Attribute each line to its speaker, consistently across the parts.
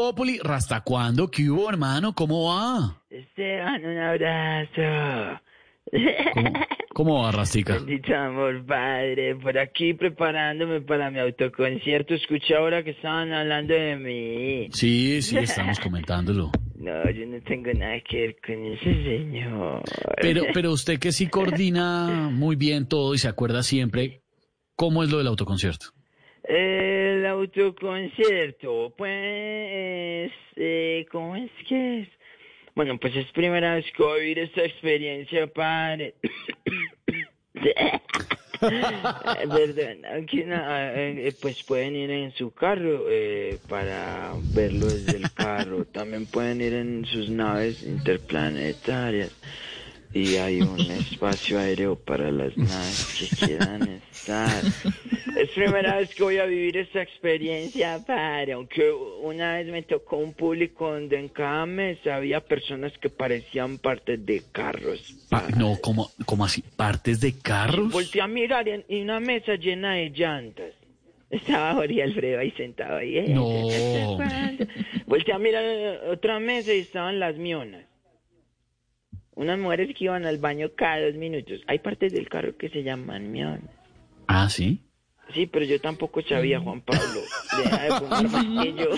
Speaker 1: Populi, ¿hasta cuándo? ¿Qué hubo, hermano? ¿Cómo va?
Speaker 2: Esteban, un abrazo.
Speaker 1: ¿Cómo, cómo va, Rastica?
Speaker 2: Bendito amor, padre. Por aquí preparándome para mi autoconcierto. Escuché ahora que estaban hablando de mí.
Speaker 1: Sí, sí, estamos comentándolo.
Speaker 2: No, yo no tengo nada que ver con ese señor.
Speaker 1: Pero, pero usted que sí coordina muy bien todo y se acuerda siempre, ¿cómo es lo del autoconcierto?
Speaker 2: El autoconcierto, pues, eh, ¿cómo es que es? Bueno, pues es primera vez que voy a vivir esta experiencia, padre. Perdón, aquí no, eh, pues pueden ir en su carro eh, para verlo desde el carro. También pueden ir en sus naves interplanetarias. Y hay un espacio aéreo para las naves que quieran estar. Es primera vez que voy a vivir esta experiencia, padre. Aunque una vez me tocó un público donde en cada mesa había personas que parecían partes de carros.
Speaker 1: Pa- no, ¿cómo, ¿cómo así? ¿Partes de carros?
Speaker 2: Volteé a mirar y una mesa llena de llantas. Estaba Jorge Alfredo ahí sentado ahí. eh,
Speaker 1: No.
Speaker 2: Volteé a mirar otra mesa y estaban las mionas. Unas mujeres que iban al baño cada dos minutos. Hay partes del carro que se llaman mionas.
Speaker 1: Ah, ¿sí?
Speaker 2: Sí, pero yo tampoco sabía, Juan Pablo. Deja de fumar más que yo.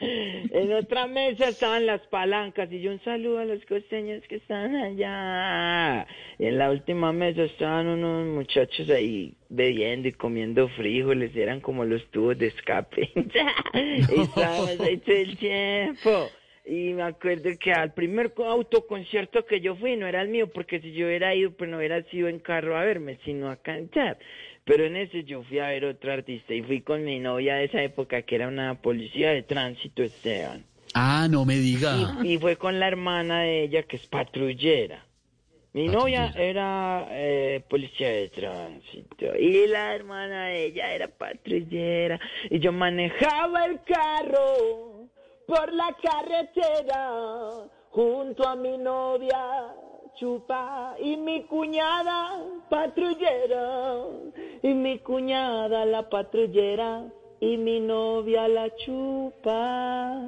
Speaker 2: en otra mesa estaban las palancas y yo un saludo a los costeños que están allá. Y en la última mesa estaban unos muchachos ahí bebiendo y comiendo frijoles, eran como los tubos de escape. y estábamos ahí todo el tiempo. Y me acuerdo que al primer co- autoconcierto que yo fui no era el mío, porque si yo hubiera ido, pues no hubiera sido en carro a verme, sino a cantar. Pero en ese yo fui a ver otro artista y fui con mi novia de esa época, que era una policía de tránsito, Esteban.
Speaker 1: Ah, no me diga.
Speaker 2: Y, y fue con la hermana de ella, que es patrullera. Mi novia era eh, policía de tránsito y la hermana de ella era patrullera. Y yo manejaba el carro por la carretera junto a mi novia chupa y mi cuñada patrullera y mi cuñada la patrullera y mi novia la chupa.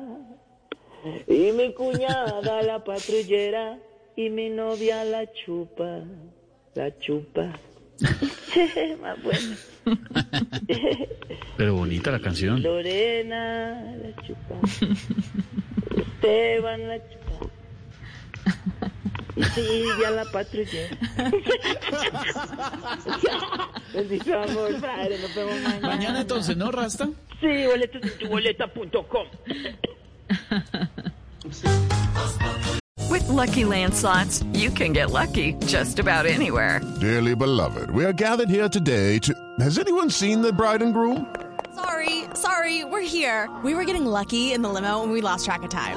Speaker 2: Y mi cuñada la patrullera y mi novia la chupa, la chupa. Más bueno.
Speaker 1: Pero bonita la canción.
Speaker 2: Lorena la chupa. Esteban la chupa. Y Silvia la patrullera. Bendito amor, padre, nos vemos mañana.
Speaker 1: Mañana entonces, ¿no, Rasta?
Speaker 2: Sí, boletos en tuboleta.com.
Speaker 3: With Lucky Land slots, you can get lucky just about anywhere.
Speaker 4: Dearly beloved, we are gathered here today to. Has anyone seen the bride and groom?
Speaker 5: Sorry, sorry, we're here. We were getting lucky in the limo and we lost track of time.